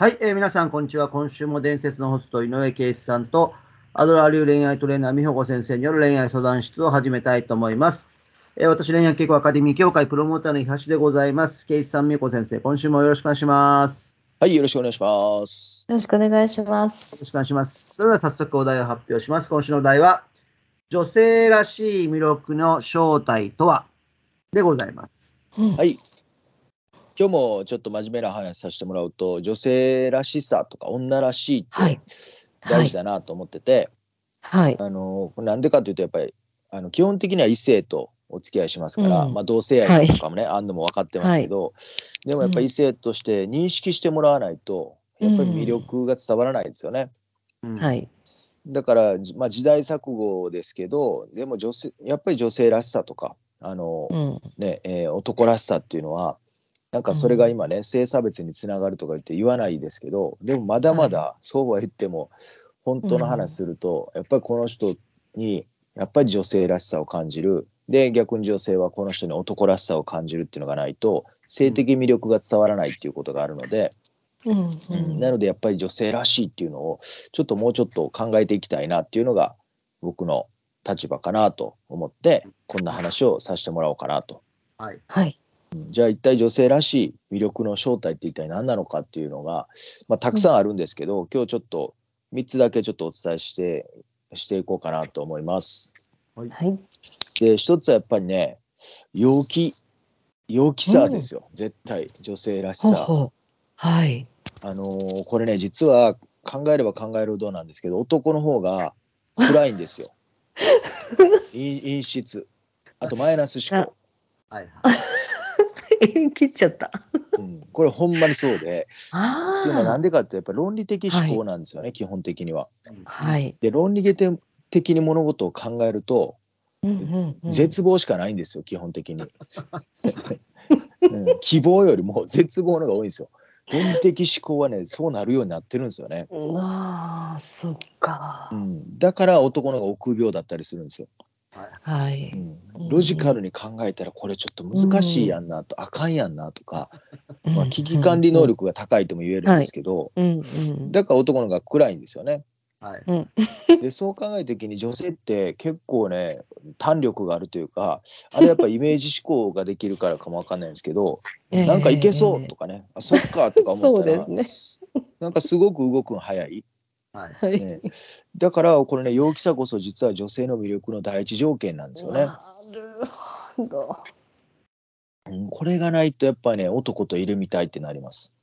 はい、えー皆さん、こんにちは。今週も伝説のホスト、井上圭一さんと、アドラー流恋愛トレーナー、美穂子先生による恋愛相談室を始めたいと思います。えー私、恋愛傾向アカデミー協会プロモーターの東でございます。圭一さん、美穂子先生、今週もよろしくお願いします。はい、よろしくお願いします。よろしくお願いしまよす。ろしくお願いします。それでは早速お題を発表します。今週のお題は、女性らしい魅力の正体とは？でございます。はい。今日もちょっと真面目な話させてもらうと、女性らしさとか女らしいってはい。大事だなと思ってて、はい。あのなんでかというとやっぱりあの基本的には異性とお付き合いしますから、うんまあ同性愛とかもね、あんのも分かってますけど、でもやっぱり異性として認識してもらわないと、やっぱり魅力が伝わらないですよね。うんはい。だから、じまあ、時代錯誤ですけどでも女性やっぱり女性らしさとかあの、うん。ねえー男らしさっていうのはなんかそれが今ね、性差別につながるとか言って言わないですけどでもまだまだそうは言っても本当の話すると、やっぱりこの人にやっぱり女性らしさを感じるで逆に女性はこの人に男らしさを感じるっていうのがないと性的魅力が伝わらないっていうことがあるので、うん。なのでやっぱり女性らしいっていうのをちょっともうちょっと考えていきたいなっていうのが僕の立場かなと思ってこんな話をさせてもらおうかなと。はい。はい。じゃあ一体女性らしい魅力の正体って一体何なのかっていうのが、まあ、たくさんあるんですけど、今日ちょっと3つだけちょっとお伝えしてしていこうかなと思います。はい。で一つはやっぱりね陽気陽気さですよ、絶対女性らしさ。ほうほう。はい。あのーこれね実は考えれば考えるほどなんですけど男の方が暗いんですよ。陰陰湿あとマイナス思考、はい。はい。切っちゃった。うん、これほんまにそうであっていうのはなんで。でかってやっぱり論理的思考なんですよね、基本的には。はい。で論理的に物事を考えるとうんうんうん。絶望しかないんですよ基本的に、うん、希望よりも絶望のが多いんですよ。論理的思考はねそうなるようになってるんですよね。ああ、そっかう。ん、だから男の方が臆病だったりするんですよ。はい。うん、ロジカルに考えたらこれちょっと難しいやんなと、あかんやんなとか、まあ、危機管理能力が高いとも言えるんですけど、うんうん。だから男の方が暗いんですよね。はい。でそう考えた時に女性って結構ね胆力があるというかあれやっぱイメージ思考ができるからかもわかんないんですけど、ええ。なんかいけそうとかね、あそっかとか思ったら そうですなんかすごく動くの早い、はい。はい。ね、だからこれね陽気さこそ実は女性の魅力の第一条件なんですよね。なるほど。うんこれがないとやっぱね男といるみたいってなります。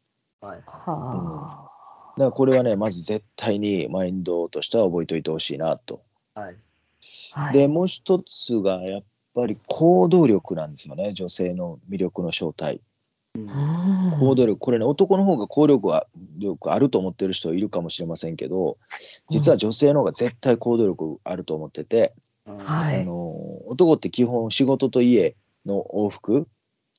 はい。はだからこれはねまず絶対にマインドとしては覚えておいてほしいなと。はい。あ。はい。でもう一つがやっぱり行動力なんですよね女性の魅力の正体。うん。行動力これね男の方が行動力は力あると思ってる人いるかもしれませんけど実は女性の方が絶対行動力あると思ってて、はい。あの男って基本仕事と家の往復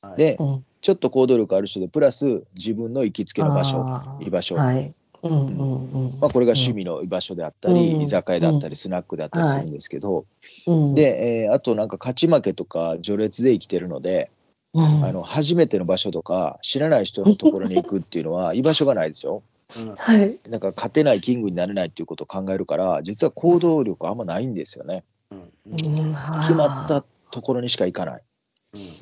はい。でうん。ちょっと行動力ある人でプラス自分の行きつけの場所居場所、はい。うんうんうん。まあ、これが趣味の居場所であったり、うん。居酒屋だったりスナックであったりするんですけど、うん、で、えーあとなんか勝ち負けとか序列で生きてるので、うん、あの初めての場所とか知らない人のところに行くっていうのは 居場所がないですよ。うんはい。なんか勝てないキングになれないっていうことを考えるから実は行動力あんまないんですよね。うん決まったところにしか行かない。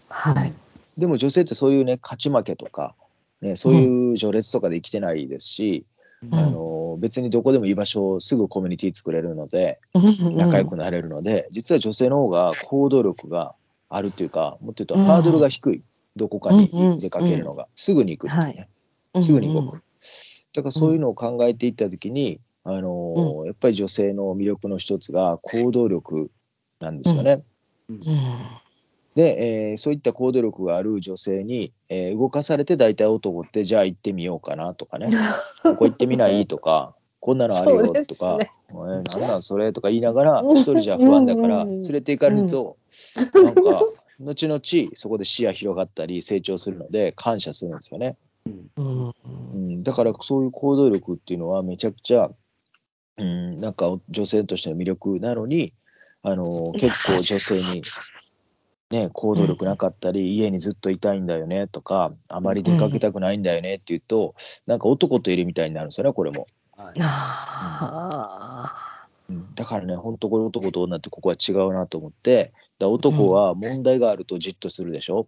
はい。でも女性ってそういうね勝ち負けとか、ね、そういう序列とかで生きてないですし、うんあの別にどこでも居場所をすぐコミュニティ作れるのでうん仲良くなれるので、実は女性の方が行動力があるっていうかもっと言うとうん。ハードルが低い、どこかに出かけるのが、すぐに行くっていうね、うんすぐに動く、だからそういうのを考えていった時に、あのーやっぱり女性の魅力の一つが行動力なんですよね。うん。で、えーそういった行動力がある女性に、えー動かされて大体男ってじゃあ行ってみようかなとかね。ここ行ってみないとかこんなのあるよとか、えーなんなんそれとか言いながら一人じゃ不安だからうん。連れて行かれると、なんか後々そこで視野広がったり成長するので感謝するんですよね。うん。うん、だからそういう行動力っていうのはめちゃくちゃ、うん、なんか女性としての魅力なのにあの結構女性にね、行動力なかったり、家にずっといたいんだよねとかあまり出かけたくないんだよねって言うと、なんか男といるみたいになるんですよねこれも。はい。あうん。だからね本当これ男と女ってここは違うなと思ってだ男は問題があるとじっとするでしょ、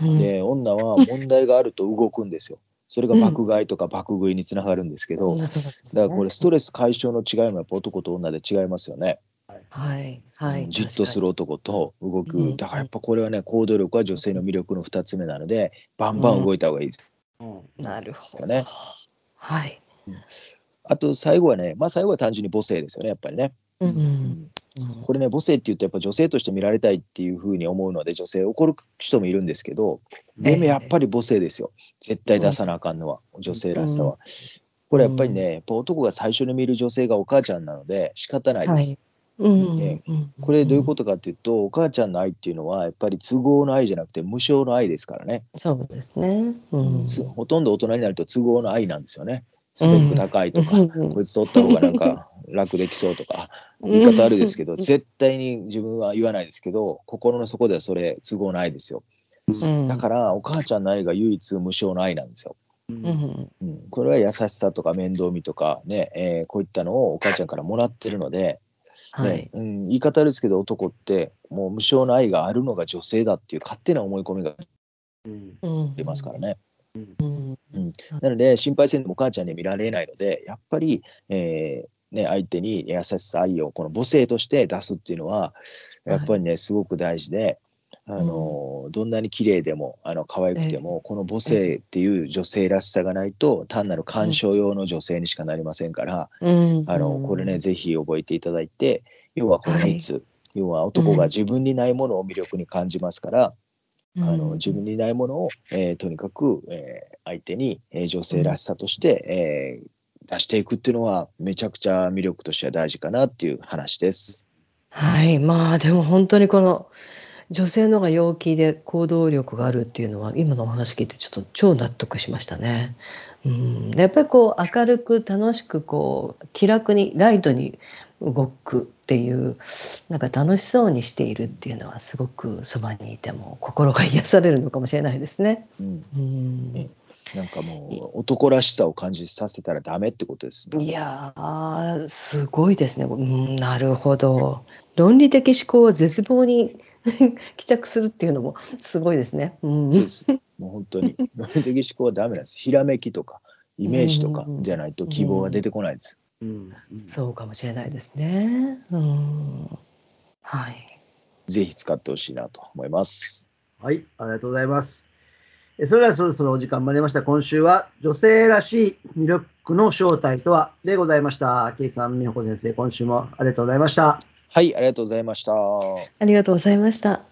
ーうん。で女は問題があると動くんですよ。それが爆買いとか爆食いにつながるんですけど、だうんそうですね。からこれストレス解消の違いもやっぱ男と女で違いますよね。はい。はい、うん。じっとする男と動く、うん。だからやっぱこれはね行動力は女性の魅力の2つ目なのでバンバン動いた方がいいです。うん。なるほど。ね。はい、あと最後はねまあ最後は単純に母性ですよねやっぱりね。うんうん。うん。これね母性って言うとやっぱ女性として見られたいっていうふうに思うので女性怒る人もいるんですけどでもやっぱり母性ですよ。絶対出さなあかんのは女性らしさは。これやっぱりねやっぱ男が最初に見る女性がお母ちゃんなので仕方ないです。はい。うん。ね。うん。これどういうことかっていうとお母ちゃんの愛っていうのはやっぱり都合の愛じゃなくて無償の愛ですからね、そうですね。うん。つほとんど大人になると都合の愛なんですよねスペック高いとか、うんこいつ取った方がなんか 楽できそうとか言い方あるですけど絶対に自分は言わないですけど心の底ではそれ都合の愛ですよ。うん。だからお母ちゃんの愛が唯一無償の愛なんですよ、うん。うん、これは優しさとか面倒見とかね、えーこういったのをお母ちゃんからもらってるので、ねはい。うん、言い方ですけど男ってもう無償の愛があるのが女性だっていう勝手な思い込みがうん。うん。出ますからね。うんなので心配せんでもお母ちゃんには見られないのでやっぱり、えーね、相手に優しさ愛をこの母性として出すっていうのはやっぱりね、すごく大事で。あのどんなに綺麗でもあの可愛くても、この母性っていう女性らしさがないと単なる鑑賞用の女性にしかなりませんから、うん。あのこれねぜひ覚えていただいて要はこの3つ、要は男が自分にないものを魅力に感じますから、あの自分にないものを、えーとにかく、えー相手に、えー女性らしさとして、えー出していくっていうのはめちゃくちゃ魅力としては大事かなっていう話です。はい、まあでも本当にこの女性の方が陽気で行動力があるっていうのは今のお話聞いてちょっと超納得しましたね。うん、やっぱりこう明るく楽しくこう気楽にライトに動くっていうなんか楽しそうにしているっていうのはすごくそばにいても心が癒されるのかもしれないですね。うん、うんねなんかもう男らしさを感じさせたらダメってことです。いやーすごいですね。うん、なるほど。論理的思考を絶望に 帰着するっていうのもすごいですね。うん、そうです。もう本当に 論理的思考はダメなんです。ひらめきとかイメージとかじゃないと希望が出てこないです。うんうんそうかもしれないですね。うん、はい。ぜひ使ってほしいなと思います。はい、ありがとうございます。えそれではそろそろお時間まいりました。今週は女性らしい魅力の正体とは？でございました。ケイさん、美穂子先生、今週もありがとうございました。はい、ありがとうございました。ありがとうございました。